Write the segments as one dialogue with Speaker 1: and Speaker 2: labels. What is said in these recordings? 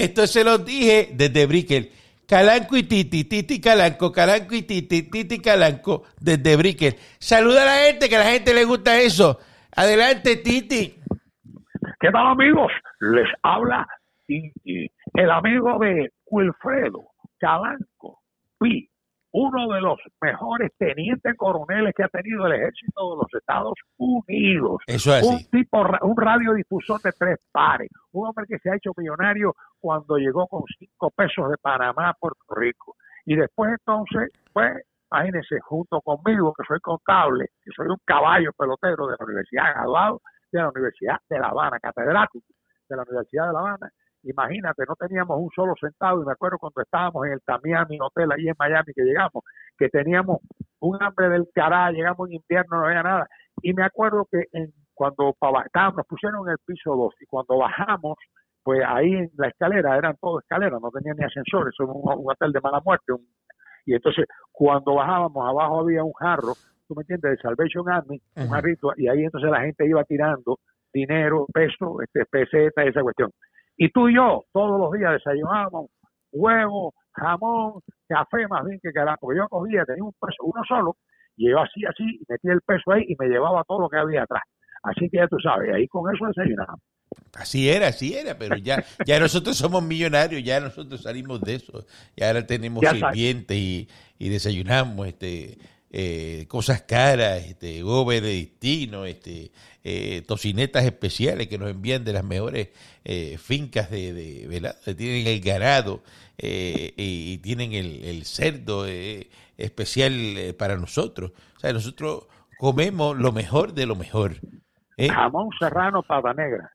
Speaker 1: Esto se lo dije desde Brickell. Calanco y Titi, Titi Calanco, Calanco y Titi, Titi Calanco, desde Brickell. Saluda a la gente, que a la gente le gusta eso. Adelante, Titi.
Speaker 2: ¿Qué tal, amigos? Les habla el amigo de Wilfredo Calanco, Pi, uno de los mejores tenientes coroneles que ha tenido el ejército de los Estados Unidos.
Speaker 1: Eso es
Speaker 2: Un
Speaker 1: así.
Speaker 2: tipo, un radiodifusor de tres pares. Un hombre que se ha hecho millonario cuando llegó con cinco pesos de Panamá a Puerto Rico. Y después entonces, pues, imagínense, junto conmigo, que soy contable, que soy un caballo pelotero de la universidad, graduado de la Universidad de La Habana, catedrático de la Universidad de La Habana. Imagínate, no teníamos un solo centavo y me acuerdo cuando estábamos en el Tamiami Hotel ahí en Miami que llegamos, que teníamos un hambre del carajo, llegamos en invierno, no había nada. Y me acuerdo que en, cuando estábamos, nos pusieron en el piso 2 y cuando bajamos, pues ahí en la escalera, eran todo escaleras, no tenían ni ascensores, eso era un, un hotel de mala muerte. un- y entonces cuando bajábamos, abajo había un jarro, tú me entiendes, de Salvation Army, un jarrito, y ahí entonces la gente iba tirando dinero, peso, este, peseta, esa cuestión. Y tú y yo, todos los días desayunábamos huevo, jamón, café, más bien que carajo. Porque yo cogía, tenía un peso, uno solo, y yo así, así, y metía el peso ahí y me llevaba todo lo que había atrás. Así que ya tú sabes, ahí con eso desayunábamos.
Speaker 1: Así era, así era, pero ya, ya nosotros somos millonarios, ya nosotros salimos de eso. Y ahora tenemos
Speaker 2: Ya
Speaker 1: sirvientes y, y desayunamos este eh, cosas caras, este huevo benedictino, este eh, tocinetas especiales que nos envían de las mejores eh, fincas de, de tienen el ganado eh, y, tienen el, el cerdo eh, especial para nosotros. O sea, nosotros comemos lo mejor de lo mejor.
Speaker 2: Jamón serrano, pata negra.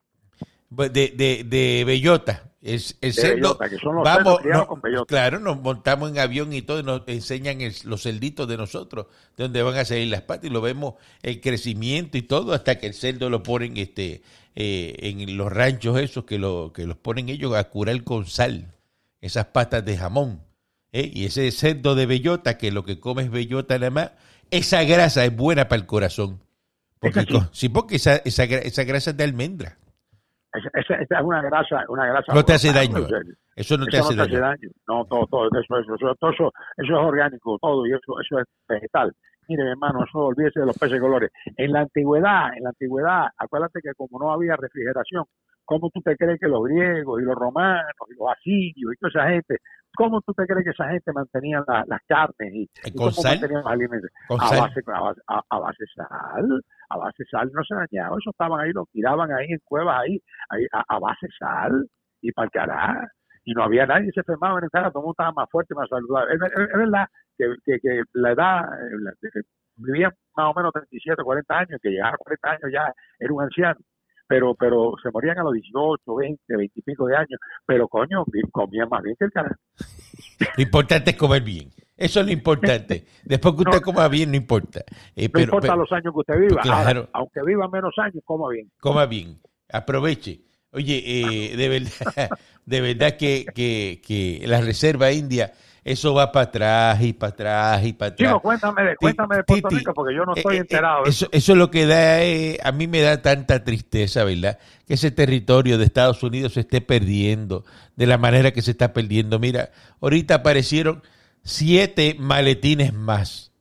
Speaker 1: Pues de, de, de bellota.
Speaker 2: De
Speaker 1: cerdo,
Speaker 2: bellota, que son los con bellota.
Speaker 1: claro, nos montamos en avión y todo, y nos enseñan el- los cerditos de nosotros, de donde van a salir las patas, y lo vemos el crecimiento y todo, hasta que el cerdo lo ponen este eh, en los ranchos esos que, lo, que los ponen ellos a curar con sal, esas patas de jamón. ¿eh? Y ese cerdo de bellota, que lo que come es bellota nada más, esa grasa es buena para el corazón. Porque,
Speaker 2: Es que sí.
Speaker 1: porque esa, esa, esa grasa es de almendra.
Speaker 2: Esa, es una grasa, una grasa.
Speaker 1: No te hace daño. Eso no te
Speaker 2: eso
Speaker 1: hace
Speaker 2: no te hace
Speaker 1: daño.
Speaker 2: daño. No, todo, todo, eso, eso, eso, todo eso, eso es orgánico, todo, y eso, eso es vegetal. Mire, mi hermano, eso olvídese de los peces colores. En la antigüedad, en la antigüedad, acuérdate que como no había refrigeración, ¿cómo tú te crees que los griegos y los romanos y los asirios y toda esa gente, cómo tú te crees que esa gente mantenían la- las carnes y, y
Speaker 1: ¿Con
Speaker 2: cómo
Speaker 1: sal?
Speaker 2: mantenían los alimentos? A base, a, base, a- a base sal, a base sal no se dañaba, eso estaban ahí, lo tiraban ahí en cuevas ahí, ahí a, a base sal y para el carajo. Y no había nadie se enfermaba en el carajo, todo el mundo estaba más fuerte, más saludable. Es, es- es verdad que, que, que la edad, eh, la- que vivían más o menos 37, 40 años, que llegaba a 40 años ya era un anciano. Pero, pero se morían a los 18, 20, 20 y pico de años. Pero coño, comían más bien que el carajo.
Speaker 1: Lo importante es comer bien. Eso es lo importante. Después que usted
Speaker 2: No.
Speaker 1: coma bien, no importa. Eh,
Speaker 2: No
Speaker 1: pero,
Speaker 2: importa
Speaker 1: pero
Speaker 2: los años que usted viva.
Speaker 1: Claro.
Speaker 2: Ahora, aunque viva menos años, coma bien.
Speaker 1: coma bien. Aproveche. Oye, eh, de verdad, de verdad que, que, que la Reserva India, eso va para atrás y para atrás y para atrás.
Speaker 2: Chico, cuéntame, de- cuéntame de Puerto Rico, porque yo no
Speaker 1: Eh,
Speaker 2: estoy
Speaker 1: eh,
Speaker 2: enterado.
Speaker 1: Eso, eso es lo que da, eh, a mí me da tanta tristeza, ¿verdad? Que ese territorio de Estados Unidos se esté perdiendo de la manera que se está perdiendo. Mira, ahorita aparecieron siete maletines más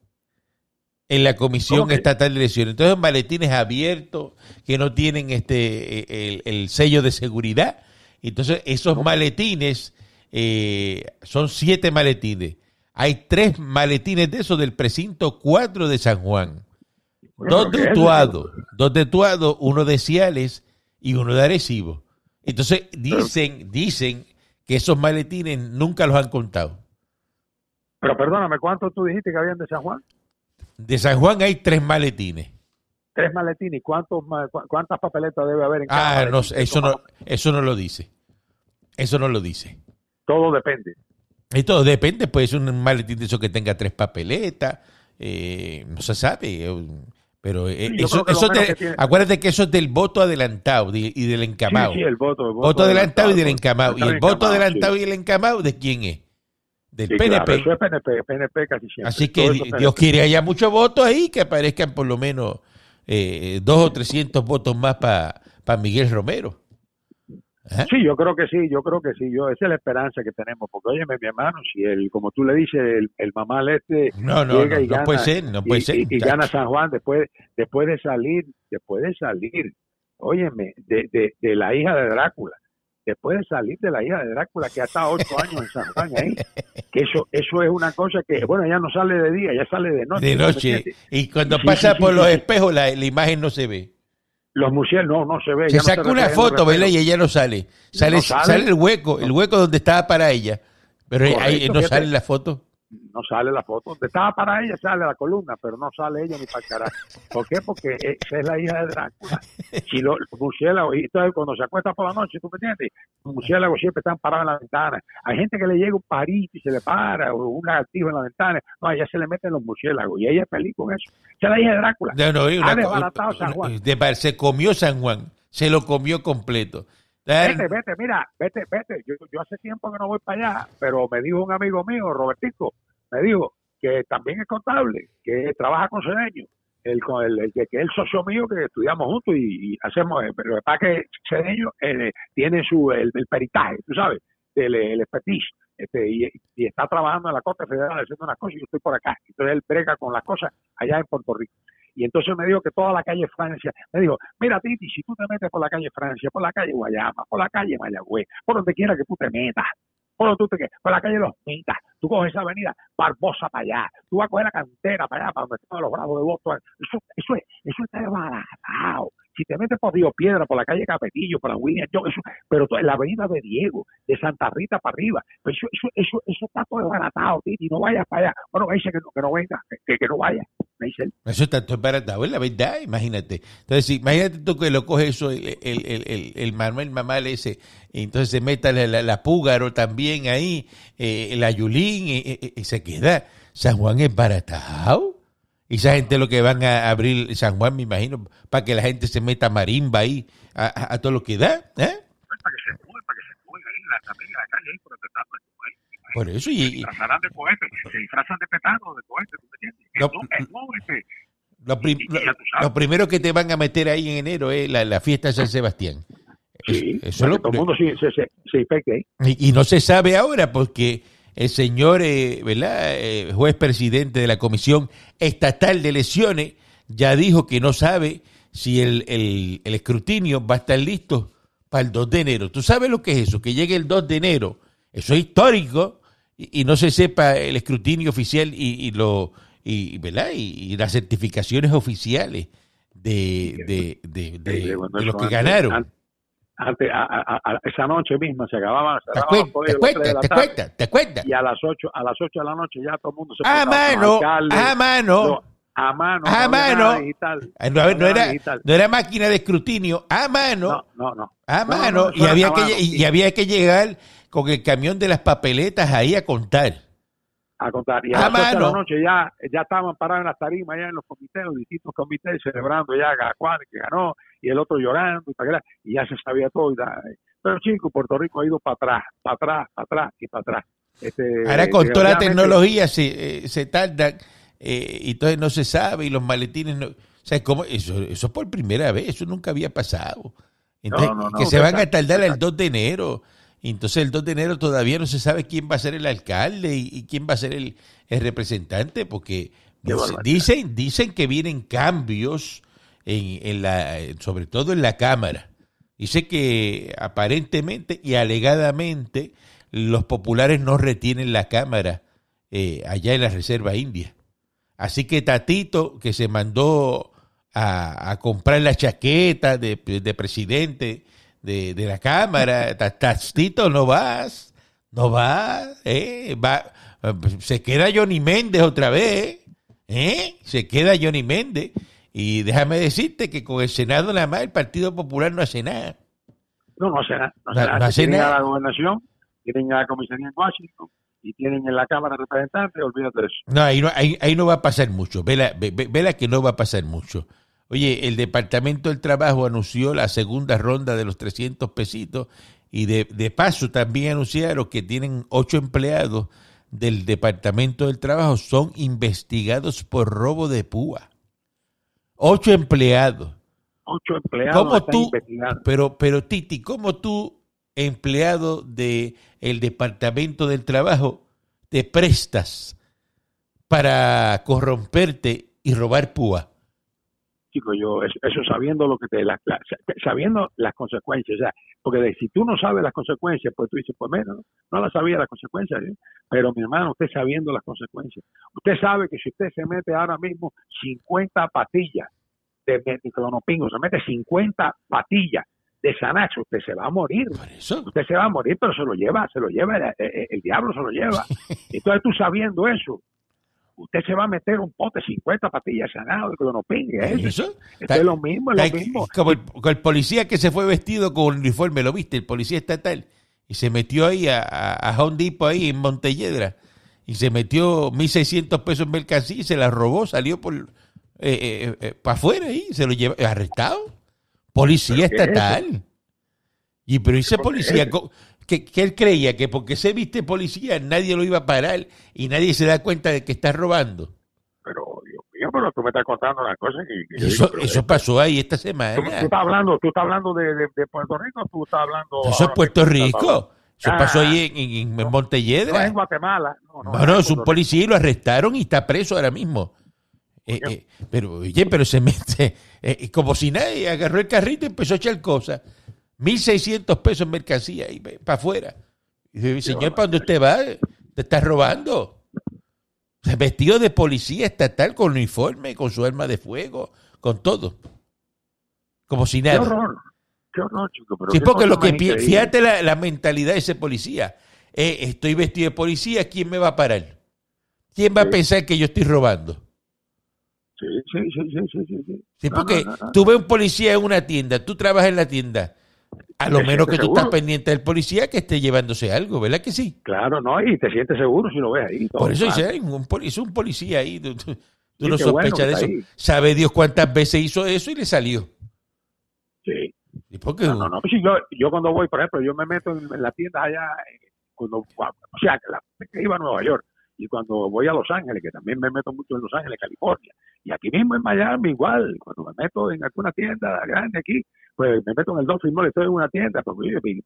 Speaker 1: en la Comisión. Estatal de Elecciones. Entonces, maletines abiertos que no tienen este el, el sello de seguridad. Entonces, esos maletines eh, son siete maletines. Hay tres maletines de esos del precinto 4 de San Juan. Dos
Speaker 2: ¿qué
Speaker 1: de
Speaker 2: es
Speaker 1: Utuado, dos de uno de Ciales y uno de Arecibo. Entonces dicen, dicen que esos maletines nunca los han contado.
Speaker 2: Pero perdóname, ¿cuántos tú dijiste que habían de San Juan?
Speaker 1: De San Juan hay tres maletines.
Speaker 2: Tres maletines. ¿Cuántos, ¿Cuántas papeletas debe haber en cada
Speaker 1: Ah,
Speaker 2: maletín?
Speaker 1: no, eso no, eso no lo dice. Eso no lo dice.
Speaker 2: Todo depende.
Speaker 1: Esto depende, pues un maletín de eso que tenga tres papeletas, eh, no se sabe. eh, Pero eh,
Speaker 2: Sí,
Speaker 1: eso,
Speaker 2: que
Speaker 1: eso de-
Speaker 2: que
Speaker 1: acuérdate que eso es del voto adelantado de- y del encamado.
Speaker 2: Sí, sí, el voto. El
Speaker 1: voto adelantado y del encamado. Y el voto adelantado y el encamado, ¿de quién es? Del PNP.
Speaker 2: claro, eso es PNP, PNP casi siempre.
Speaker 1: Así que
Speaker 2: Todo
Speaker 1: Dios quiere haya muchos votos ahí, que aparezcan por lo menos eh, dos o trescientos votos más para Miguel Romero. ¿Eh?
Speaker 2: Sí, yo creo que sí, yo creo que sí, yo esa es la esperanza que tenemos, porque oye, mi hermano, si el, como tú le dices, el, el mamá este
Speaker 1: No, no,
Speaker 2: llega
Speaker 1: no,
Speaker 2: y gana,
Speaker 1: puede ser, no puede
Speaker 2: y,
Speaker 1: ser.
Speaker 2: y- y
Speaker 1: muchacho.
Speaker 2: gana San Juan después, después de salir, después de salir, óyeme, de, de, de la hija de Drácula, después de salir de la hija de Drácula que ha estado ocho años en San Juan ahí, que eso, eso es una cosa que, bueno, ya no sale de día, ya sale de noche.
Speaker 1: de
Speaker 2: ¿me
Speaker 1: noche. Y cuando
Speaker 2: Sí,
Speaker 1: pasa
Speaker 2: sí,
Speaker 1: por
Speaker 2: sí,
Speaker 1: los espejos, la, la imagen no se ve.
Speaker 2: Los murciélagos, no, no se ve.
Speaker 1: Se
Speaker 2: no
Speaker 1: saca una foto, ¿verdad? Y ella no sale. Sale,
Speaker 2: No sale.
Speaker 1: sale el hueco, el hueco donde estaba para ella. Pero ahí no
Speaker 2: fíjate.
Speaker 1: sale la foto.
Speaker 2: No sale la foto. Donde estaba para ella sale la columna, pero no sale ella ni para el carajo. ¿Por qué? Porque esa es la hija de Drácula. Si los murciélagos, y entonces cuando se acuesta por la noche, ¿tú me entiendes? Los murciélagos siempre están parados en la ventana. Hay gente que le llega un parito y se le para, o un lagartijo en la ventana. No, a ella se le meten los murciélagos y ella es feliz con eso. Esa es la hija de Drácula.
Speaker 1: No, no, y
Speaker 2: Ha desbaratado San Juan.
Speaker 1: de se comió San Juan. Se lo comió completo.
Speaker 2: Vete, vete, mira, vete, vete. Yo, yo hace tiempo que no voy para allá, pero me dijo un amigo mío, Robertico, me dijo que también es contable, que trabaja con Cedeño, el, el, el que, es el socio mío que estudiamos juntos y, y hacemos, eh, pero para que Cedeño eh, tiene su el, peritaje, tú sabes, el, el expertise. Este, y, y está trabajando en la Corte Federal haciendo unas cosas y yo estoy por acá. Entonces él brega con las cosas allá en Puerto Rico. Y entonces me dijo que toda la calle Francia, me dijo, mira Titi, si tú te metes por la calle Francia, por la calle Guayama, por la calle Mayagüez, por donde quiera que tú te metas, donde tú te por la calle Los Mitas, tú coges esa avenida Barbosa para allá, tú vas a coger la cantera para allá, para donde están los brazos de Boston, eso, eso, es, eso está desbaratado. Si te metes por Río Piedra, por la calle Capetillo, por la William Jones, eso, pero la avenida de Diego, de Santa Rita para arriba, pero eso, eso, eso, eso está todo desbaratado, Titi, no vayas para allá. Bueno, dice que no, que no venga, que, que no vaya,
Speaker 1: Eso está todo embaratado, es la verdad, imagínate. Entonces, imagínate tú que lo coge eso, el, el, el, el, el Manuel Mamal ese, entonces se meta la, la, la Púgaro también ahí, eh, la Yulín, y, y- y se queda. San Juan es baratado. Y esa gente lo que van a abrir San Juan, me imagino, para que la gente se meta marimba ahí, a, a- a todo lo que da. ¿eh?
Speaker 2: para que se mueva, para que se mueva ahí, la, también la calle ahí por donde está, pues, ahí.
Speaker 1: Por eso, y,
Speaker 2: se disfrazarán de cohete, se disfrazan de petano, de cohete, ¿tú me entiendes?
Speaker 1: No,
Speaker 2: No, no, este,
Speaker 1: lo, prim-
Speaker 2: y- y
Speaker 1: lo-
Speaker 2: ya tú sabes.
Speaker 1: lo primero que te van a meter ahí en enero es la, la fiesta de San Sebastián.
Speaker 2: sí,
Speaker 1: eso es
Speaker 2: para
Speaker 1: lo
Speaker 2: que todo el mundo se, se, se, se infecte ahí.
Speaker 1: Y, y no se sabe ahora porque el señor, eh, ¿verdad? Eh, juez presidente de la Comisión Estatal de Elecciones ya dijo que no sabe si el, el- el escrutinio va a estar listo para el 2 de enero. ¿Tú sabes lo que es eso? Que llegue el 2 de enero. Eso es histórico y, y no se sepa el escrutinio oficial y, y lo y, ¿verdad? Y, y las certificaciones oficiales de, de, de, de-
Speaker 2: Eh,
Speaker 1: de los que ganaron.
Speaker 2: an- Antes, a, a- a- esa noche misma se acababa, se
Speaker 1: ¿Te acuerdas? ¿Te
Speaker 2: colegios a las tres de
Speaker 1: acuerdas?
Speaker 2: la
Speaker 1: ¿Te acuerdas? ¿Te acuerdas?
Speaker 2: Y a las 8, a las 8 de la noche ya todo el mundo se
Speaker 1: A mano,
Speaker 2: alcalde,
Speaker 1: a mano.
Speaker 2: no, a mano,
Speaker 1: A
Speaker 2: no
Speaker 1: mano.
Speaker 2: digital.
Speaker 1: Ah, No, no, era,
Speaker 2: digital.
Speaker 1: no era máquina de escrutinio, a mano,
Speaker 2: No, no, no.
Speaker 1: a
Speaker 2: No,
Speaker 1: mano, y, había que, lle- y había que llegar con el camión de las papeletas ahí a contar.
Speaker 2: a contar. Y a,
Speaker 1: A
Speaker 2: las 8 de la
Speaker 1: mano.
Speaker 2: noche ya, ya estaban parados en las tarimas, ya en los comités, los distintos comités, celebrando ya a Juan que ganó, y el otro llorando, y, ya se sabía todo. y da- Pero chicos, Puerto Rico ha ido para atrás, para atrás, para atrás y para atrás. Este,
Speaker 1: Ahora con toda la tecnología se, eh, se tarda eh, y entonces no se sabe y los maletines no... O sea, ¿cómo? Eso, eso por primera vez, eso nunca había pasado. Entonces,
Speaker 2: No, no, no,
Speaker 1: que se van a tardar el
Speaker 2: exacto.
Speaker 1: 2 de enero. Entonces el 2 de enero todavía no se sabe quién va a ser el alcalde y, y quién va a ser el, el representante, porque dicen, dicen que vienen cambios, en, en la, sobre todo en la Cámara. Dice que aparentemente y alegadamente los populares no retienen la Cámara eh, allá en la Reserva India. Así que Tatito, que se mandó a, a comprar la chaqueta de, de presidente de, de la Cámara, Ta- Tatito, no vas, no vas, eh, va, se queda Johnny Méndez otra vez, ¿eh? se queda Johnny Méndez. Y déjame decirte que con el Senado nada más el Partido Popular no hace nada.
Speaker 2: No, no hace nada. No
Speaker 1: No-
Speaker 2: hace nada.
Speaker 1: no hace
Speaker 2: tienen
Speaker 1: nada.
Speaker 2: a la gobernación, tienen a la comisaría en Washington y tienen en la Cámara de Representantes, olvídate de eso.
Speaker 1: No, ahí no, ahí, ahí no va a pasar mucho. Vela, ve- ve- vela que no va a pasar mucho. Oye, el Departamento del Trabajo anunció la segunda ronda de los 300 pesitos y de, de paso también anunciaron que tienen ocho empleados del Departamento del Trabajo son investigados por robo de púa. Ocho empleados.
Speaker 2: Ocho empleados
Speaker 1: ¿Cómo tú? Pero, pero Titi, ¿cómo tú empleado de el Departamento del Trabajo, te prestas para corromperte y robar púa?
Speaker 2: Chico, yo, eso, sabiendo lo que te, la, sabiendo las consecuencias, o sea, porque si tú no sabes las consecuencias, pues tú dices, pues menos, no, la sabía las consecuencias, ¿eh? pero mi hermano, usted sabiendo las consecuencias, usted sabe que si usted se mete ahora mismo 50 patillas de clonopingo, se mete 50 patillas de Sanax, usted se va a morir. Usted se va a morir, pero se lo lleva, se lo lleva, el, el diablo se lo lleva. Entonces tú sabiendo eso, usted se va a meter un pote 50 patillas sanado de clonopin. ¿eh? ¿Eso? es lo mismo, es lo mismo.
Speaker 1: Como el, policía que se fue vestido con uniforme, ¿lo viste? El policía estatal. Y se metió ahí a, a, Home ahí en Montelledra. Y se metió 1.600 pesos en mercancía y se la robó, salió por eh, eh, eh para afuera ahí, se lo lleva arrestado. Policía estatal. Y pero ese policía, que, él creía que porque se viste policía nadie lo iba a parar y nadie se da cuenta de que está robando.
Speaker 2: Pero, Dios mío, pero tú me estás contando una cosa que...
Speaker 1: eso, eso pasó ahí esta semana.
Speaker 2: ¿Tú, estás hablando, tú estás hablando de, Puerto Rico tú estás hablando...
Speaker 1: Eso es Puerto Rico. Eso pasó ahí en, en, Montelledra.
Speaker 2: No, en Guatemala. No,
Speaker 1: no, es un policía y lo arrestaron y está preso ahora mismo. Eh, eh, pero, oye, pero se mete, eh, como si nadie agarró el carrito y empezó a echar cosas. 1.600 pesos en mercancía y para afuera. dice, señor, ¿para dónde usted va? Te está robando. Vestido de policía estatal con uniforme, con su arma de fuego, con todo. Como si nada.
Speaker 2: Qué horror. Qué horror, chico.
Speaker 1: sí, porque lo que fíjate la, mentalidad de ese policía. Eh, estoy vestido de policía, ¿quién me va a parar? ¿Quién va a pensar que yo estoy robando?
Speaker 2: Sí, sí, sí, sí, sí. Sí,
Speaker 1: sí porque tú ves un policía en una tienda, tú trabajas en la tienda a lo menos que tú estás pendiente del policía que esté llevándose algo, ¿verdad que sí?
Speaker 2: Claro, no, y te sientes seguro si lo ves ahí.
Speaker 1: Por eso dice, un, es un policía ahí, tú, no sospechas de eso. Sabe Dios cuántas veces hizo eso y le salió.
Speaker 2: Sí.
Speaker 1: ¿Y por qué?
Speaker 2: No, no, yo, yo, cuando voy, por ejemplo, yo me meto en, la tienda allá, eh, cuando, o sea, que, iba a Nueva York, y cuando voy a Los Ángeles, que también me meto mucho en Los Ángeles, California, y aquí mismo en Miami igual, cuando me meto en alguna tienda grande aquí, pues me meto en el Dolphin Mall, estoy en una tienda, pues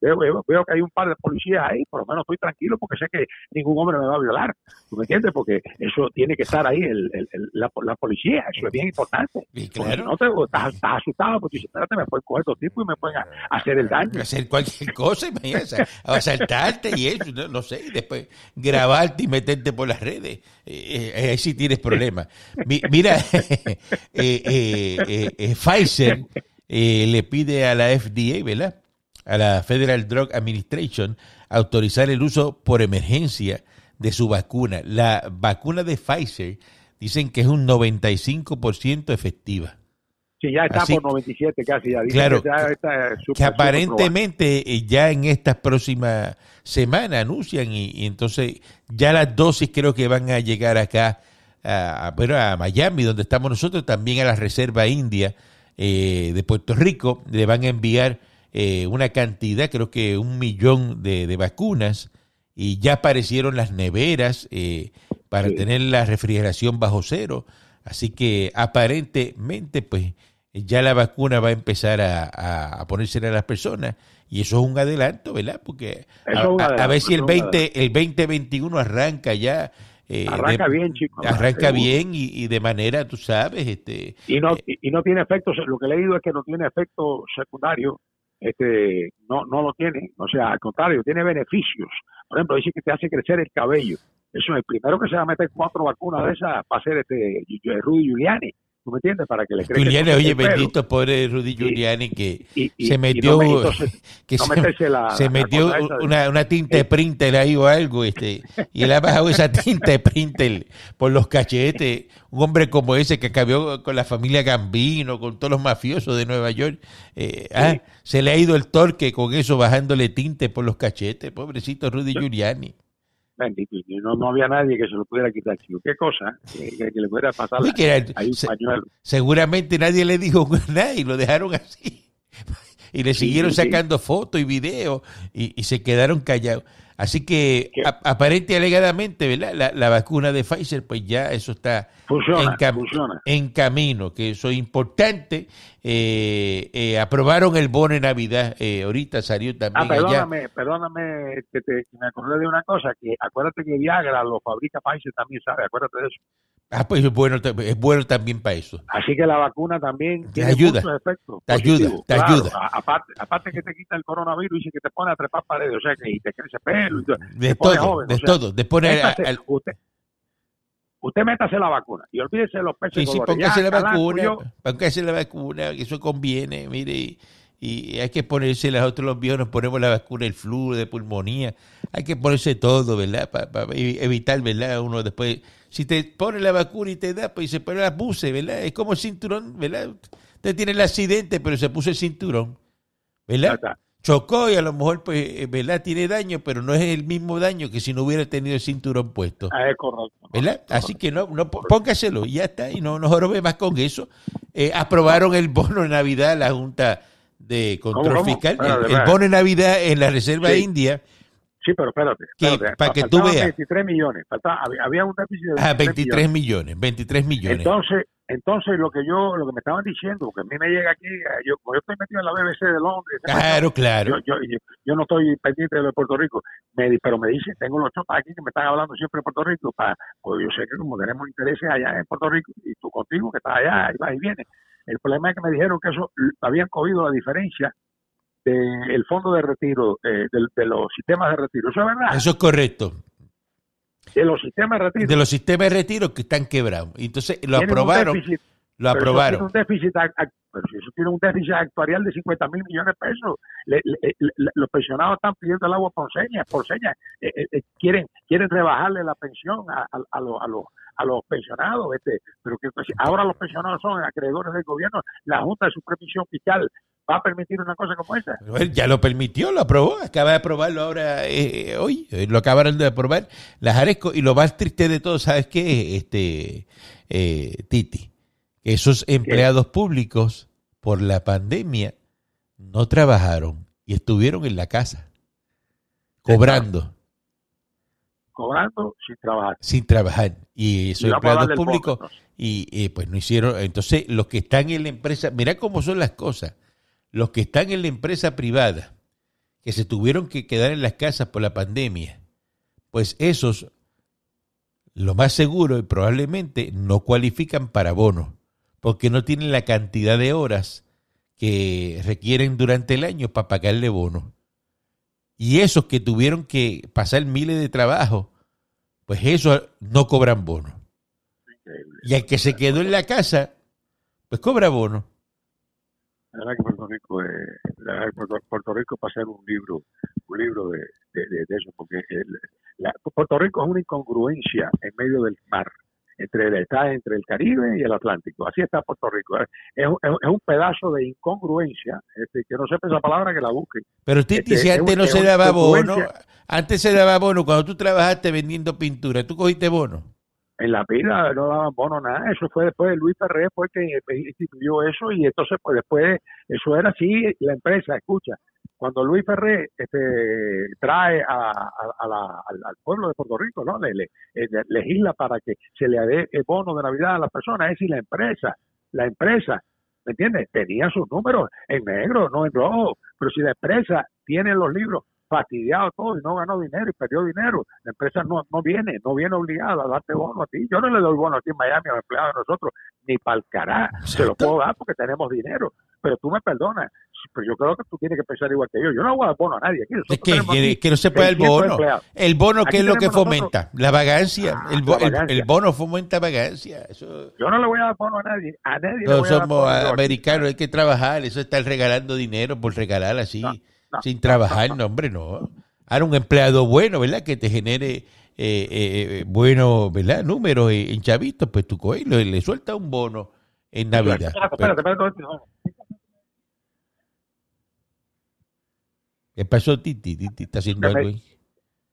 Speaker 2: veo, veo, que hay un par de policías ahí, por lo menos estoy tranquilo porque sé que ningún hombre me va a violar, ¿tú me entiendes? Porque eso tiene que estar ahí el, el, la, la, policía, eso es bien importante.
Speaker 1: Y claro.
Speaker 2: no te, estás, asustado porque si espérate me pueden coger estos tipos y me pueden hacer el daño.
Speaker 1: Hacer cualquier cosa, imagínate, asaltarte y eso, no, sé, y después grabarte y meterte por las redes, eh, eh, ahí sí tienes problemas. mira, eh, Pfizer eh, le pide a la FDA, ¿verdad? A la Federal Drug Administration, autorizar el uso por emergencia de su vacuna. La vacuna de Pfizer dicen que es un 95% efectiva.
Speaker 2: Sí, ya está por 97 casi. Ya
Speaker 1: claro, que, aparentemente eh, ya en estas próximas semanas anuncian y, entonces ya las dosis creo que van a llegar acá a, a, a Miami, donde estamos nosotros, también a la Reserva India eh, de Puerto Rico le van a enviar eh, una cantidad, creo que un millón de, vacunas, y ya aparecieron las neveras eh, para tener la refrigeración bajo cero. Así que aparentemente, pues ya la vacuna va a empezar a, a, ponerse a las personas y eso es un adelanto, ¿verdad? Porque a, ver si el 20 el 2021 arranca ya
Speaker 2: eh, arranca bien, chicos.
Speaker 1: Arranca bien y, de manera, tú sabes, este...
Speaker 2: Y no, eh, y, no tiene efectos, lo que he leído es que no tiene efecto secundario, este, no, no lo tiene, o sea, al contrario, tiene beneficios. Por ejemplo, dice que te hace crecer el cabello. Eso es el primero que se va a meter cuatro vacunas de esas para ser este Rudy Giuliani ¿Tú me entiendes? Para que le
Speaker 1: Giuliani, oye, bendito pobre Rudy Giuliani que se metió, que se, metió una, una, tinta de printer ahí o algo, este, y él ha bajado esa tinta de printer por los cachetes. Un hombre como ese que acabó con la familia Gambino, con todos los mafiosos de Nueva York, eh, ah, se le ha ido el torque con eso, bajándole tinte por los cachetes. Pobrecito Rudy Giuliani
Speaker 2: no, no había nadie que se lo pudiera quitar. ¿Qué cosa? Que, le pudiera pasar
Speaker 1: Seguramente nadie le dijo nada y lo dejaron así. Y le siguieron sacando fotos y videos y, se quedaron callados. Así que aparente y alegadamente, ¿verdad? La, la vacuna de Pfizer, pues ya eso está
Speaker 2: Funciona,
Speaker 1: en, cam-
Speaker 2: funciona.
Speaker 1: en camino, que eso es importante. Eh, eh, aprobaron el bono de Navidad, eh, ahorita salió
Speaker 2: Ah,
Speaker 1: también allá.
Speaker 2: perdóname, perdóname, que, te, que me acordé de una cosa, que acuérdate que Viagra lo fabrica Pfizer también, ¿sabes? Acuérdate de eso.
Speaker 1: Ah, pues es bueno, es bueno también para eso.
Speaker 2: Así que la vacuna también
Speaker 1: Te
Speaker 2: tiene
Speaker 1: ayuda,
Speaker 2: muchos efectos
Speaker 1: te ayuda, te
Speaker 2: claro.
Speaker 1: ayuda.
Speaker 2: A- Aparte, aparte que te quita el coronavirus y que te pone a trepar paredes, o sea, que y te crece pelo. Y te,
Speaker 1: De
Speaker 2: te
Speaker 1: todo,
Speaker 2: joven,
Speaker 1: de
Speaker 2: o sea,
Speaker 1: todo.
Speaker 2: Métase,
Speaker 1: al-
Speaker 2: usted, usted métase la vacuna y olvídese de los peces
Speaker 1: Sí, sí, póngase la vacuna,
Speaker 2: yo-
Speaker 1: póngase la vacuna, que eso conviene, mire, y, y hay que ponerse las otros los viejos, nos ponemos la vacuna del flu, de pulmonía, hay que ponerse todo, ¿verdad? Para evitar, ¿verdad? Uno después, si te pone la vacuna y te da, pues se pone la puse, ¿verdad? Es como el cinturón, ¿verdad? Usted tiene el accidente, pero se puso el cinturón, ¿verdad? Chocó y a lo mejor, pues, eh, ¿verdad? Tiene daño, pero no es el mismo daño que si no hubiera tenido el cinturón puesto.
Speaker 2: Ah, es correcto.
Speaker 1: ¿verdad? Así que no, no pó- póngaselo y ya está, y no, no jorobe más con eso. Eh, aprobaron el bono de Navidad la Junta de Control
Speaker 2: ¿Cómo, cómo?
Speaker 1: Fiscal, el- bono de Navidad en la Reserva
Speaker 2: Sí.
Speaker 1: India,
Speaker 2: Sí, pero espérate.
Speaker 1: Que-
Speaker 2: espérate.
Speaker 1: para que tú veas.
Speaker 2: 23 millones. faltaba- había, un déficit de
Speaker 1: a
Speaker 2: 23
Speaker 1: 23 millones, 23 millones.
Speaker 2: Entonces, entonces lo que yo, lo que me estaban diciendo, porque a mí me llega aquí, eh, yo, como yo estoy metido en la BBC de Londres,
Speaker 1: claro, claro.
Speaker 2: yo, yo, yo, yo no estoy pendiente de lo de Puerto Rico, me, di- pero me dicen, tengo los chopas aquí que me están hablando siempre de Puerto Rico, para, pues yo sé que como tenemos intereses allá en Puerto Rico, y tú contigo que estás allá, y vas y vienes, el problema es que me dijeron que eso habían cogido la diferencia del fondo de retiro, eh, del- de, los sistemas de retiro, eso es verdad,
Speaker 1: Eso es correcto.
Speaker 2: de los sistemas de retiro.
Speaker 1: De los sistemas de retiro que están quebrados. Entonces lo aprobaron,
Speaker 2: déficit
Speaker 1: lo
Speaker 2: Pero eso
Speaker 1: aprobaron.
Speaker 2: tiene un déficit, pero eso tiene un déficit actuarial de 50 mil millones de pesos. Le- le- le- los pensionados están pidiendo el agua por señas, por señas. Eh, eh, eh, quieren quieren rebajarle la pensión a, a, a los, a, los, a los pensionados. Este, pero que pues, ahora los pensionados son acreedores del gobierno. La Junta de Supervisión Fiscal va a permitir una cosa como esa.
Speaker 1: Ya lo permitió, lo aprobó, acaba de aprobarlo ahora eh, hoy, eh, lo acabaron de aprobar las Aresco y lo más triste de todo, ¿sabes qué? Este eh, Titi, que esos empleados públicos por la pandemia no trabajaron y estuvieron en la casa cobrando
Speaker 2: Cobrando sin trabajar.
Speaker 1: sin trabajar y esos
Speaker 2: Y
Speaker 1: empleados públicos y eh, pues no hicieron, entonces los que están en la empresa, mira cómo son las cosas, los que están en la empresa privada, que se tuvieron que quedar en las casas por la pandemia, pues esos, lo más seguro y probablemente no cualifican para bono, porque no tienen la cantidad de horas que requieren durante el año para pagarle bono. Y esos que tuvieron que pasar miles de trabajo, pues esos no cobran bono. Y el que se quedó en la casa, pues cobra bono.
Speaker 2: La verdad que Puerto Rico, eh, la verdad que Puerto, Rico para hacer un libro, un libro de, de, de- de eso, porque el- la- Puerto Rico es una incongruencia en medio del mar, entre el, está entre el Caribe y el Atlántico. Así está Puerto Rico. Es, un- es un- es un pedazo de incongruencia, este, que no sepa esa palabra que la busquen.
Speaker 1: Pero Titi,
Speaker 2: Este,
Speaker 1: si antes no se daba bono, antes se daba bono, cuando tú trabajaste vendiendo pintura, tú cogiste bono.
Speaker 2: En la vida no daban bono nada, eso fue después de Luis Ferré, fue que instituyó eso y entonces pues después eso era así, la empresa, escucha, cuando Luis Ferré este, trae a, a- la- al, pueblo de Puerto Rico, ¿no? Le, le- eh, legisla para que se le dé el bono de Navidad a las personas, es decir, la empresa, la empresa, ¿me entiendes? Tenía sus números en negro, no en rojo, pero si la empresa tiene los libros fastidiados todos y no ganó dinero y perdió dinero, la empresa no, no viene, no viene obligada a darte bono a ti. Yo no le doy bono aquí en Miami a los empleados de nosotros, ni para el cará, se lo puedo dar porque tenemos dinero, pero tú me perdonas, pero yo creo que tú tienes que pensar igual que yo, yo no voy a dar bono a nadie aquí.
Speaker 1: Es que,
Speaker 2: aquí
Speaker 1: no se puede el
Speaker 2: 600
Speaker 1: bono. El bono, ¿qué es lo que fomenta? La vagancia.
Speaker 2: Ah,
Speaker 1: el, bo-
Speaker 2: la
Speaker 1: el-
Speaker 2: vagancia.
Speaker 1: el bono fomenta vagancia. Eso,
Speaker 2: Yo no le voy a dar bono a nadie, a nadie le
Speaker 1: no
Speaker 2: voy a dar
Speaker 1: somos
Speaker 2: bono
Speaker 1: americanos, hay que trabajar. Eso estar regalando dinero por regalar así,
Speaker 2: No, no,
Speaker 1: sin trabajar, no, hombre, no. Ahora un empleado bueno, ¿verdad? Que te genere eh, eh, eh, bueno, ¿verdad? Números en chavitos, pues tú coges y le, le sueltas un bono en Navidad.
Speaker 2: Espérate, espérate, espérate.
Speaker 1: ¿Qué pasó, Titi? Titi está haciendo algo ahí.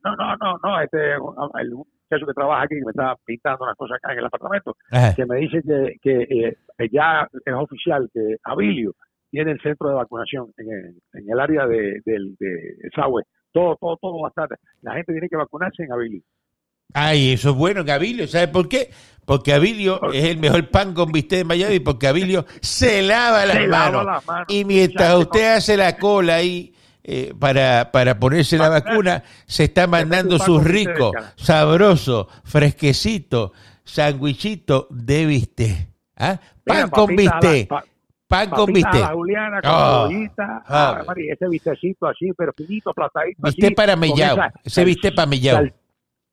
Speaker 2: No, no, no, no, este, el muchacho que trabaja aquí, que me está pintando unas cosas acá en el apartamento,
Speaker 1: Ajá.
Speaker 2: que me dice que, que eh, que ya es oficial que Abilio tiene el centro de vacunación en el, en el área de, del de todo, todo, todo va a estar. La gente tiene que vacunarse en Abilio.
Speaker 1: Ay, eso es bueno en Abilio. ¿Sabe por qué? Porque Abilio es el mejor pan con bistec de Miami, porque Abilio se lava las,
Speaker 2: Se lava
Speaker 1: manos.
Speaker 2: las manos.
Speaker 1: Y mientras usted hace la cola ahí eh, para, para ponerse la vacuna, se está mandando sus ricos, sabrosos, fresquecitos, sandwichitos de bistec. ¿Ah? Pan
Speaker 2: Mira,
Speaker 1: con
Speaker 2: papita la- pa-
Speaker 1: Pan con
Speaker 2: papita a
Speaker 1: bistec.
Speaker 2: la Juliana con
Speaker 1: Ah,
Speaker 2: cebollita.
Speaker 1: ah.
Speaker 2: Ah, María, ese bistecito así, pero finito, aplastadito. Así,
Speaker 1: para
Speaker 2: con
Speaker 1: mellao. Ese bistec para mellao.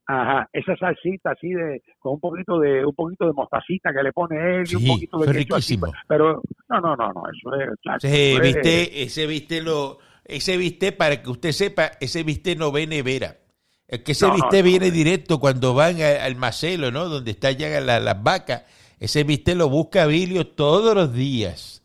Speaker 2: Ajá, esa salsita así de con un poquito de un poquito de mostacita que le pone él y un poquito de queso así,
Speaker 1: riquísimo.
Speaker 2: pero no, no, no, no, eso es chacho,
Speaker 1: Ese bistec, ese bistec lo, ese bistec, para que usted sepa, ese bistec no ve nevera. Es que ese
Speaker 2: No, no,
Speaker 1: viene
Speaker 2: no.
Speaker 1: directo cuando van a- al macelo, ¿no? Donde están ya la- las vacas. Ese bistec lo busca Bilio todos los días.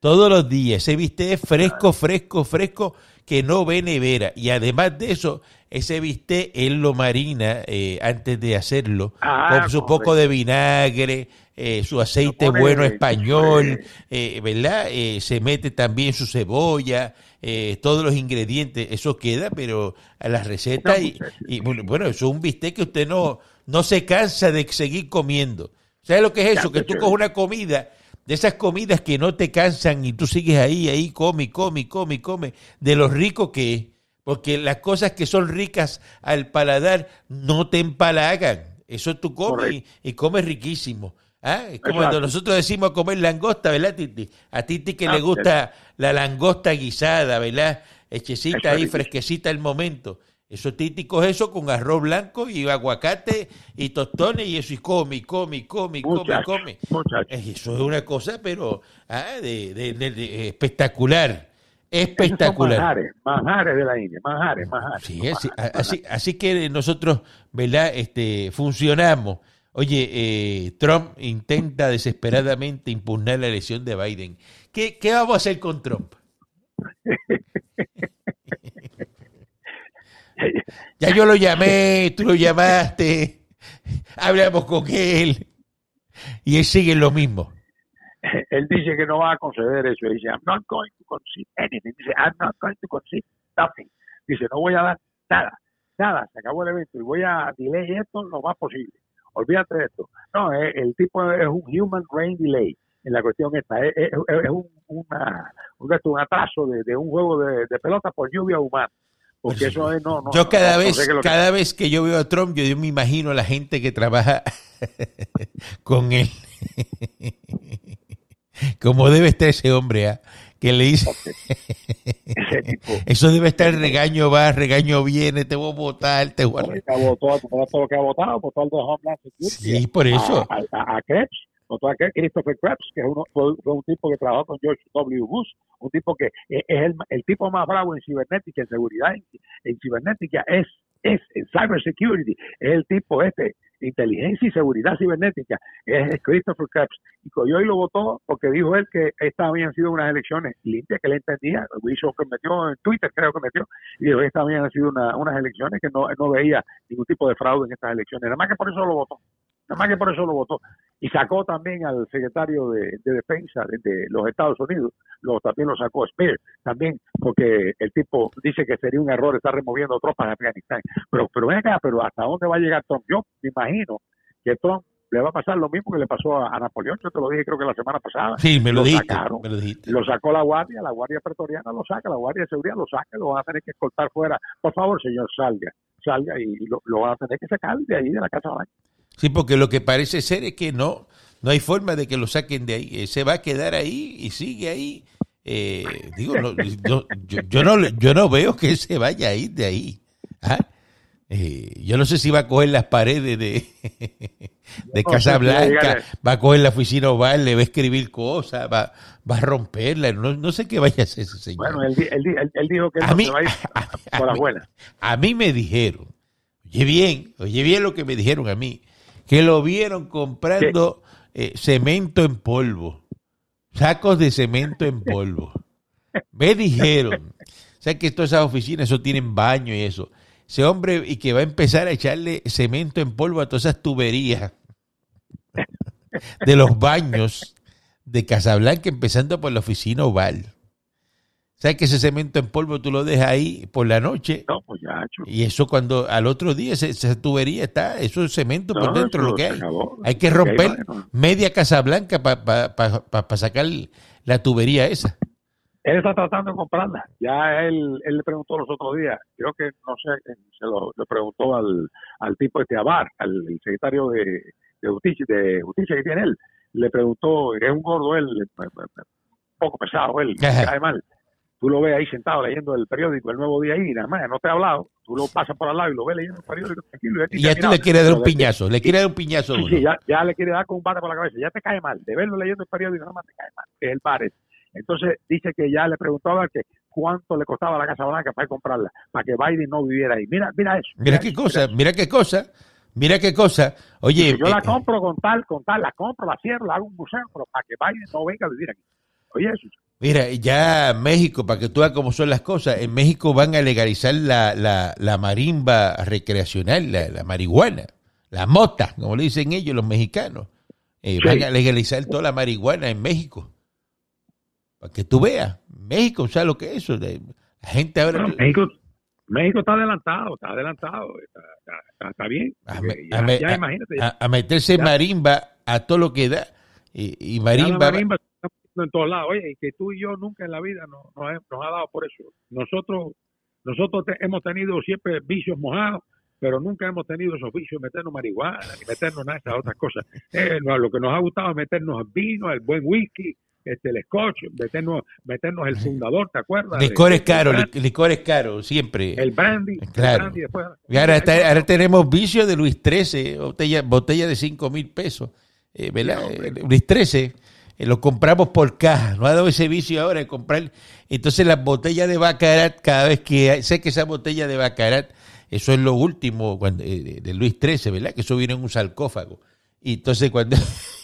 Speaker 1: Todos los días. Ese bistec es fresco, fresco, fresco, que no ve nevera. Y además de eso, ese bistec él lo marina eh, antes de hacerlo
Speaker 2: Ah,
Speaker 1: con su
Speaker 2: correcto.
Speaker 1: poco de vinagre, eh, su aceite
Speaker 2: pone-
Speaker 1: bueno español, eh, ¿verdad? Eh, se mete también su cebolla, eh, todos los ingredientes, eso queda, pero a las recetas y, bueno, eso es un bistec que usted no, no se cansa de seguir comiendo. ¿Sabes lo que es eso? Que tú coges una comida, de esas comidas que no te cansan y tú sigues ahí, ahí, come, come, come, come, de lo rico que es. Porque las cosas que son ricas al paladar no te empalagan. Eso tú comes y, y comes riquísimo. ¿Ah? Es como cuando nosotros decimos comer langosta, ¿verdad, Titi? A Titi que
Speaker 2: Ah,
Speaker 1: le gusta la langosta guisada, ¿verdad? Hechecita ahí, fresquecita al momento. Eso Titi coge eso con arroz blanco y aguacate y tostones y eso y come, y come, y come, y come, come. Eh, Eso es una cosa, pero ah, de, de- de- de- espectacular. Espectacular.
Speaker 2: manjares, manjares de la India, manjares, manjares.
Speaker 1: Sí, así, así que nosotros, ¿verdad? Este, funcionamos. Oye, eh, Trump intenta desesperadamente impugnar la elección de Biden. ¿Qué, qué vamos a hacer con Trump? Ya yo lo llamé, tú lo llamaste, hablamos con él y él sigue lo mismo.
Speaker 2: Él dice que no va a conceder eso. Él dice, I'm not going to concede anything. Dice, I'm not going to concede nothing. Dice, no voy a dar nada, nada. Se acabó el evento y voy a delay esto lo más posible. Olvídate de esto. No, eh, el tipo es un human rain delay en la cuestión esta. Es, es- es un, una, atraso de, de un juego de, de pelota por lluvia humana. Porque eso es, no, no.
Speaker 1: Yo cada
Speaker 2: no- no
Speaker 1: vez,
Speaker 2: sé lo que-
Speaker 1: cada vez que yo veo a Trump, yo, yo me imagino a la gente que trabaja con él. Como debe estar ese hombre, ¿ah? que le dice, eso debe estar regaño va, regaño viene, te voy a votar, te voy a...
Speaker 2: votó votó.
Speaker 1: Eso.
Speaker 2: A, Christopher Krebs, que es uno, fue, fue un tipo que trabajó con George W. Bush, un tipo que es es el, el tipo más bravo en cibernética, en seguridad, en, cibernética, es, es en cybersecurity, es el tipo este, inteligencia y seguridad cibernética, es, Christopher Krebs. Y Coyoy lo votó porque dijo él que estas habían sido unas elecciones limpias, que él entendía, hizo que metió en Twitter, creo que metió, y dijo estas habían sido una- unas elecciones que no, no veía ningún tipo de fraude en estas elecciones. Nada más que por eso lo votó. Nada más que por eso lo votó. Y sacó también al secretario de, de Defensa de, de los Estados Unidos, lo, también lo sacó Spear, también porque el tipo dice que sería un error estar removiendo tropas de Afganistán. Pero, pero ven acá, pero ¿hasta dónde va a llegar Trump? Yo me imagino que Trump le va a pasar lo mismo que le pasó a, a Napoleón, yo te lo dije creo que la semana pasada.
Speaker 1: Sí, me lo, dijiste,
Speaker 2: sacaron.
Speaker 1: me lo dijiste.
Speaker 2: Lo sacó la guardia, la guardia pretoriana lo saca, la guardia de seguridad lo saca, lo van a tener que escoltar fuera. Por favor, señor, salga, salga y lo, lo van a tener que sacar de ahí, de la Casa Blanca.
Speaker 1: Sí, porque lo que parece ser es que no, no hay forma de que lo saquen de ahí. Eh, Se va a quedar ahí y sigue ahí. Eh, digo, no, yo, yo, yo no, yo no veo que se vaya a ir de ahí. ¿Ah? Eh, yo no sé si va a coger las paredes de, de Casa Blanca, va a coger la oficina oval, le va a escribir cosas, va, va a romperla. No, no sé qué vaya a hacer ese señor.
Speaker 2: Bueno, él, él, di- él- él dijo que
Speaker 1: A
Speaker 2: no
Speaker 1: mí-
Speaker 2: se va a ir
Speaker 1: a- a
Speaker 2: por las
Speaker 1: mí-
Speaker 2: buenas.
Speaker 1: A mí me dijeron, oye bien, oye bien lo que me dijeron a mí, que lo vieron comprando eh, cemento en polvo, sacos de cemento en polvo. Me dijeron, o sea que todas esas oficinas, eso tienen baño y eso. Ese hombre y que va a empezar a echarle cemento en polvo a todas esas tuberías de los baños de Casablanca, empezando por la oficina oval. ¿Sabes que ese cemento en polvo tú lo dejas ahí por la noche?
Speaker 2: No, pues ya, chu.
Speaker 1: Y eso cuando al otro día esa tubería está, eso es cemento por dentro lo que hay.
Speaker 2: acabó.
Speaker 1: Hay que romper
Speaker 2: bueno.
Speaker 1: media Casa Blanca para sacar la tubería esa.
Speaker 2: Él está tratando de comprarla. Ya él, él le preguntó los otros días, creo que, no sé, se lo le preguntó al, al tipo este Abar, al secretario de, de, justicia, de justicia que tiene él. Le preguntó, es un gordo él, un poco pesado él, cae mal. Tú lo ves ahí sentado leyendo el periódico, el nuevo día ahí, nada más, no te ha hablado. Tú lo pasas por al lado y lo ves leyendo el periódico tranquilo.
Speaker 1: Y ya tú le quieres dar un piñazo, le quieres dar un piñazo
Speaker 2: Sí, sí, ya, ya le quiere dar con un bate por la cabeza, ya te cae mal, de verlo leyendo el periódico nada más te cae mal, es el Bares. Entonces dice que ya le preguntó a Bar que cuánto le costaba la Casa Blanca para comprarla, para que Biden no viviera ahí. Mira, mira eso.
Speaker 1: Mira qué
Speaker 2: eso,
Speaker 1: cosa,
Speaker 2: mira
Speaker 1: mira qué cosa, mira qué cosa. Oye,
Speaker 2: yo la
Speaker 1: eh,
Speaker 2: compro con tal, con tal, la compro, la cierro, la hago un museo, pero para que Biden no venga a vivir aquí. Oye, eso.
Speaker 1: Mira, ya México, para que tú veas cómo son las cosas, en México van a legalizar la, la, la marimba recreacional, la, la marihuana, la mota, como le dicen ellos los mexicanos. Eh,
Speaker 2: Sí.
Speaker 1: Van a legalizar toda la marihuana en México. Para que tú veas, México, ¿sabes lo que es eso? De- La gente ahora...
Speaker 2: Bueno, México, México está adelantado, está adelantado, está, está- está- está bien.
Speaker 1: A me-
Speaker 2: ya,
Speaker 1: a me-
Speaker 2: ya
Speaker 1: a-
Speaker 2: imagínate,
Speaker 1: a, meterse
Speaker 2: Ya.
Speaker 1: marimba a todo lo que da. Y, marimba
Speaker 2: en todos lados. Oye, y que tú y yo nunca en la vida nos, nos, nos ha dado por eso. Nosotros nosotros te- hemos tenido siempre vicios mojados, pero nunca hemos tenido esos vicios de meternos marihuana, ni meternos nada de esas otras cosas. Eh, no, lo que nos ha gustado es meternos el vino, el buen whisky, este, el scotch, meternos, meternos el fundador, ¿te acuerdas?
Speaker 1: Licores
Speaker 2: El-
Speaker 1: caros,
Speaker 2: el,
Speaker 1: lic- licores caros, siempre.
Speaker 2: el brandy, el
Speaker 1: Claro.
Speaker 2: brandy después.
Speaker 1: Y ahora, está- ahora tenemos vicio de Luis XIII, botella, botella de 5 mil pesos. Eh. Eh, Luis XIII, lo compramos por caja. No ha dado ese vicio ahora de comprar. Entonces, las botellas de Bacarat, cada vez que sé que esa botella de Bacarat, eso es lo último cuando, eh, de Luis XIII, ¿verdad? Que eso viene en un sarcófago. Y entonces, cuando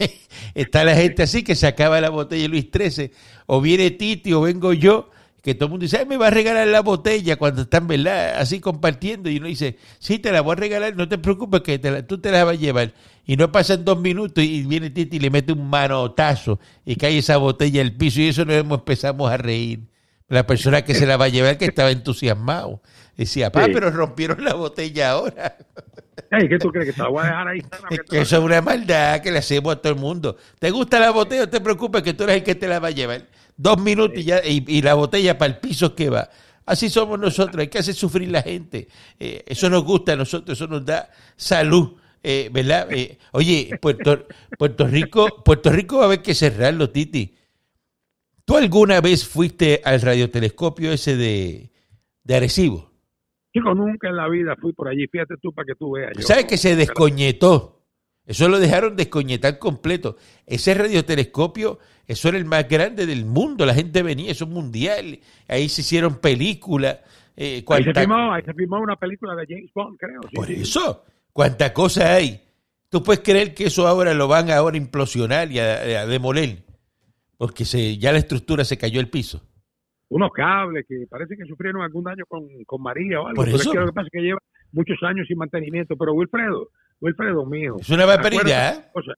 Speaker 1: está la gente así que se acaba la botella de Luis XIII, o viene Titi o vengo yo, que todo el mundo dice, "Ay, me va a regalar la botella cuando están, ¿verdad? Así compartiendo. Y uno dice, sí, te la voy a regalar, no te preocupes, que te la- tú te la vas a llevar. Y no pasan dos minutos y viene Titi y le mete un manotazo y cae esa botella al piso y eso nos empezamos a reír. La persona que se la va a llevar, que estaba entusiasmado, decía, pa,
Speaker 2: Sí.
Speaker 1: pero rompieron la botella ahora.
Speaker 2: Ey, ¿Qué tú crees? Que te la voy a dejar ahí.
Speaker 1: Que eso es una maldad que le hacemos a todo el mundo. ¿Te gusta la botella? No te preocupes que tú eres el que te la va a llevar. Dos minutos y, ya, y, y la botella para el piso que va. Así somos nosotros, hay que hacer sufrir la gente. Eh, eso nos gusta a nosotros, eso nos da salud. eh, ¿Verdad? Eh, oye, Puerto, Puerto Rico, Puerto Rico va a haber que cerrarlo, Titi. ¿Tú alguna vez fuiste al radiotelescopio ese de, de Arecibo?
Speaker 2: Chico, nunca en la vida fui por allí. Fíjate tú para que tú veas. Yo-
Speaker 1: ¿Sabes que se descoñetó? Eso lo dejaron descoñetar completo. Ese radiotelescopio, eso era el más grande del mundo. La gente venía, eso es mundial. Ahí se hicieron películas. eh,
Speaker 2: Ahí se, filmó, ahí se filmó una película de James Bond, creo. sí,
Speaker 1: Por
Speaker 2: sí.
Speaker 1: eso, cuánta cosa hay. Tú puedes creer que eso ahora lo van ahora a implosionar y a, a demoler. Porque se, ya la estructura se cayó el piso.
Speaker 2: Unos cables que parece que sufrieron algún daño con, con María o algo.
Speaker 1: Por
Speaker 2: pero
Speaker 1: eso.
Speaker 2: es que lo que pasa es que lleva muchos años sin mantenimiento. Pero Wilfredo, Wilfredo, mijo.
Speaker 1: Es una barbaridad.
Speaker 2: acuérdate, o sea,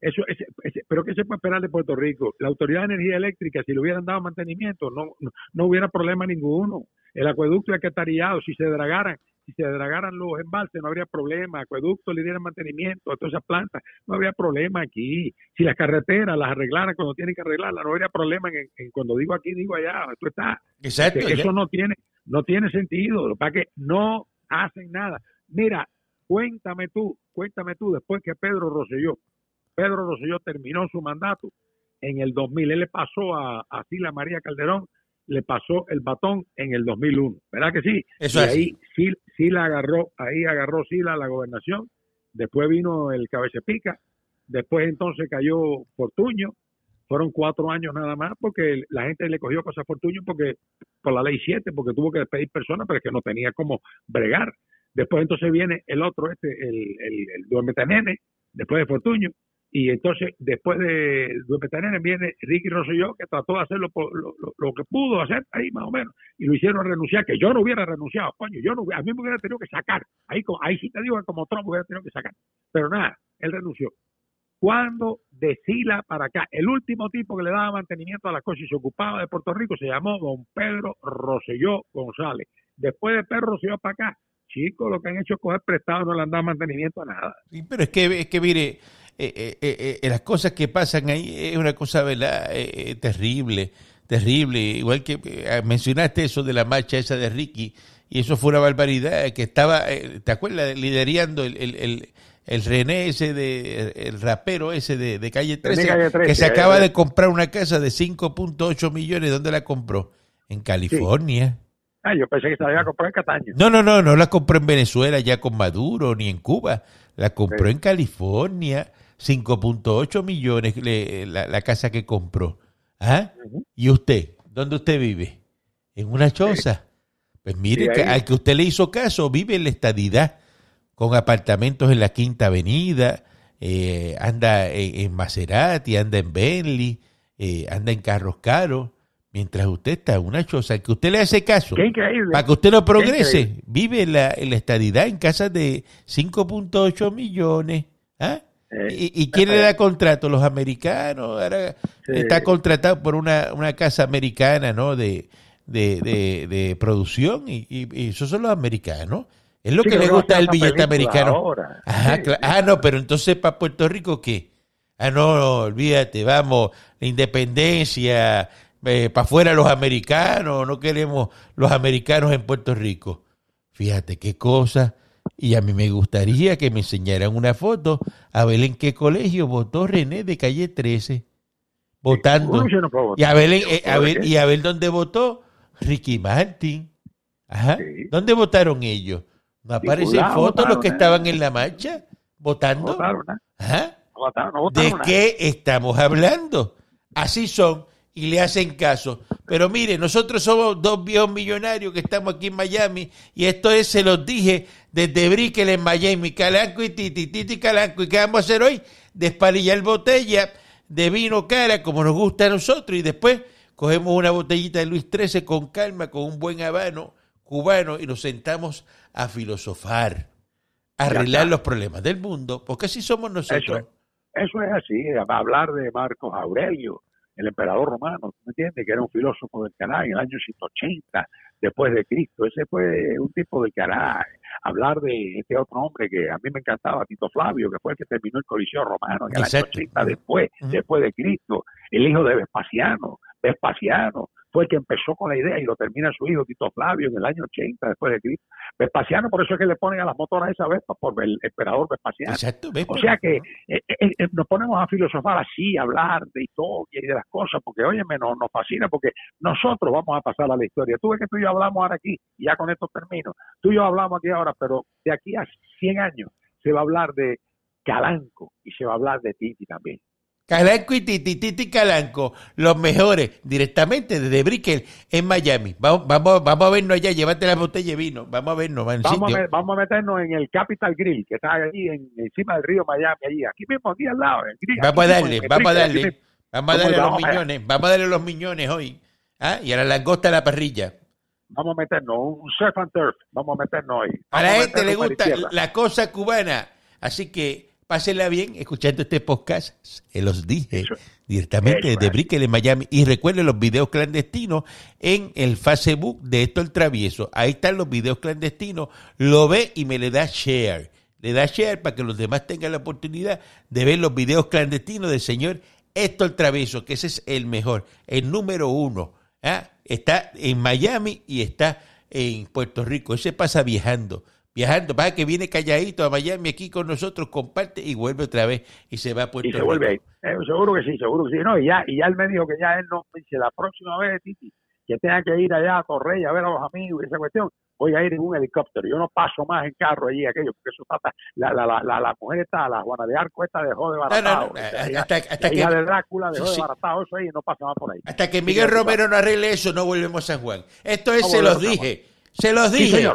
Speaker 2: eso, ese- ese- pero ¿qué se puede esperar de Puerto Rico? La Autoridad de Energía Eléctrica, si le hubieran dado mantenimiento, no, no, no hubiera problema ninguno. El acueducto ya que estaría, si se dragaran, si se dragaran los embalses, no habría problema. Acueducto le dieran mantenimiento a todas esas plantas, no habría problema aquí. Si las carreteras las arreglaran cuando tienen que arreglarlas, no habría problema. En, en- cuando digo aquí, digo allá. Esto está
Speaker 1: Exacto.
Speaker 2: que
Speaker 1: ya.
Speaker 2: eso no tiene no tiene sentido para que no hacen nada mira cuéntame tú cuéntame tú después que Pedro Rosselló Pedro Rosselló terminó su mandato en el 2000 él le pasó a, a Sila María Calderón le pasó el batón en el 2001 ¿verdad que sí?
Speaker 1: Eso
Speaker 2: y
Speaker 1: es
Speaker 2: ahí sí, sí la agarró ahí agarró Sila la gobernación después vino el Cabecepica después entonces cayó Fortuño fueron cuatro años nada más porque la gente le cogió cosas a Fortuño porque por la ley 7 porque tuvo que despedir personas pero es que no tenía cómo bregar después entonces viene el otro este el, el, el después de Fortuño y entonces después de Duermetanene viene Ricky Rosselló que trató de hacer lo, lo, lo, que pudo hacer ahí más o menos y lo hicieron renunciar que yo no hubiera renunciado coño yo no a mí me hubiera tenido que sacar ahí ahí sí te digo que como Trump hubiera tenido que sacar pero nada él renunció cuando de Sila para acá. El último tipo que le daba mantenimiento a las cosas y se ocupaba de Puerto Rico se llamó don Pedro Roselló González. Después de Pedro Roselló para acá, chicos, lo que han hecho es coger prestado, no le han dado mantenimiento a nada.
Speaker 1: Sí, pero es que, es que mire, eh, eh, eh, las cosas que pasan ahí es una cosa, ¿verdad? terrible, terrible. Igual que mencionaste eso de la marcha esa de Ricky, y eso fue una barbaridad, que estaba, ¿te acuerdas? Liderando el, el, el, René ese, de, el rapero ese de, Calle 13, que se acaba de comprar una casa de 5.8 millones. ¿Dónde la compró? En California.
Speaker 2: Ah, yo pensé que se la iba a comprar en Cataño.
Speaker 1: No, no, no, no la compró en Venezuela ya con Maduro, ni en Cuba. La compró en California 5.8 millones la, casa que compró. ¿Ah? ¿Y usted? ¿Dónde usted vive? ¿En una choza? Pues mire, que, al que usted le hizo caso, vive en la estadidad, con apartamentos en la Quinta Avenida, eh, anda en, Maserati, anda en Bentley, eh, anda en carros caros, mientras usted está en una choza, que usted le hace caso, para que usted no progrese, vive en la, la estadidad en casas de 5.8 millones. ¿Ah? Eh, ¿Y, quién le da contrato? Los americanos. Ahora está contratado por una, una casa americana, ¿no? De, de, de, producción y, y, esos son los americanos. Es lo que le gusta al billete americano. Ah, no, pero entonces para Puerto Rico, ¿qué? Ah, no, olvídate, vamos, la independencia, eh, para afuera los americanos, no queremos los americanos en Puerto Rico. Fíjate qué cosa y a mí me gustaría que me enseñaran una foto a ver en qué colegio votó René de calle 13 votando. y a ver, eh, a ver y a ver dónde votó Ricky Martin. Ajá. ¿Dónde votaron ellos? ¿No aparecen fotos los que estaban en la marcha votando? Ajá. ¿De qué estamos hablando? Así son y le hacen caso. Pero mire, nosotros somos dos viejos millonarios que estamos aquí en Miami y esto es, se los dije desde Brickell en Miami, Calanco y Titi, Titi Calanco. ¿Y qué vamos a hacer hoy? Desparillar botella de vino cara como nos gusta a nosotros y después cogemos una botellita de Luis XIII con calma, con un buen habano cubano y nos sentamos a filosofar, a arreglar los problemas del mundo, porque así somos nosotros.
Speaker 2: Eso, eso es así, a hablar de Marcos Aurelio, el emperador romano, ¿me entiendes? Que era un filósofo del canal en el año 180 después de Cristo. Ese fue un tipo de canal. Hablar de este otro hombre que a mí me encantaba, Tito Flavio, que fue el que terminó el Coliseo Romano en el año 80 después, después de Cristo. El hijo de Vespasiano, Vespasiano, fue el que empezó con la idea y lo termina su hijo Tito Flavio en el año 80 después de Cristo. Vespasiano, por eso es que le ponen a las motoras esa Vespa por el emperador Vespasiano. o sea que eh, eh, eh, nos ponemos a filosofar así, a hablar de historia y de las cosas, porque óyeme, nos, nos fascina, porque nosotros vamos a pasar a la historia. Tú ves que tú y yo hablamos ahora aquí, y ya con esto termino. Tú y yo hablamos aquí ahora, pero de aquí a 100 años se va a hablar de Calanco y se va a hablar de Titi también.
Speaker 1: Calanco y Titi, Titi Calanco, los mejores, directamente desde Brickell en Miami. Vamos, vamos, vamos a vernos allá, llévate la botella de vino, vamos a vernos.
Speaker 2: Vamos, a, vamos a meternos en el Capital Grill, que está ahí en, encima del río Miami, allí, aquí mismo, aquí al lado.
Speaker 1: vamos a darle, vamos a darle, vamos a darle los millones, vamos a darle los millones hoy. ¿Ah? Y a la langosta a la parrilla.
Speaker 2: Vamos a meternos, un surf and turf, vamos a meternos hoy.
Speaker 1: a la gente le gusta la cosa cubana, así que Pásenla bien escuchando este podcast. Se los dije directamente desde Brickell en Miami. Y recuerden los videos clandestinos en el Facebook de esto el travieso. Ahí están los videos clandestinos. Lo ve y me le da share. Le da share para que los demás tengan la oportunidad de ver los videos clandestinos del señor esto el travieso, que ese es el mejor, el número uno. ¿ah? Está en Miami y está en Puerto Rico. Ese pasa viajando viajando, para que viene calladito a Miami aquí con nosotros, comparte y vuelve otra vez y se va a Puerto
Speaker 2: y se vuelve ahí. Eh, seguro que sí, seguro que sí. No, y ya, y ya él me dijo que ya él no, dice la próxima vez, Titi, que tenga que ir allá a Torrey a ver a los amigos y esa cuestión, voy a ir en un helicóptero. Yo no paso más en carro allí, aquello, porque eso está, la, la, la, la, mujer está, la Juana de Arco esta dejó de baratado. hasta, hasta que, de Drácula dejó de baratado eso ahí y no pasa más por ahí.
Speaker 1: Hasta que Miguel Romero no arregle eso, no volvemos a San Juan. Esto es, se los dije, se los dije.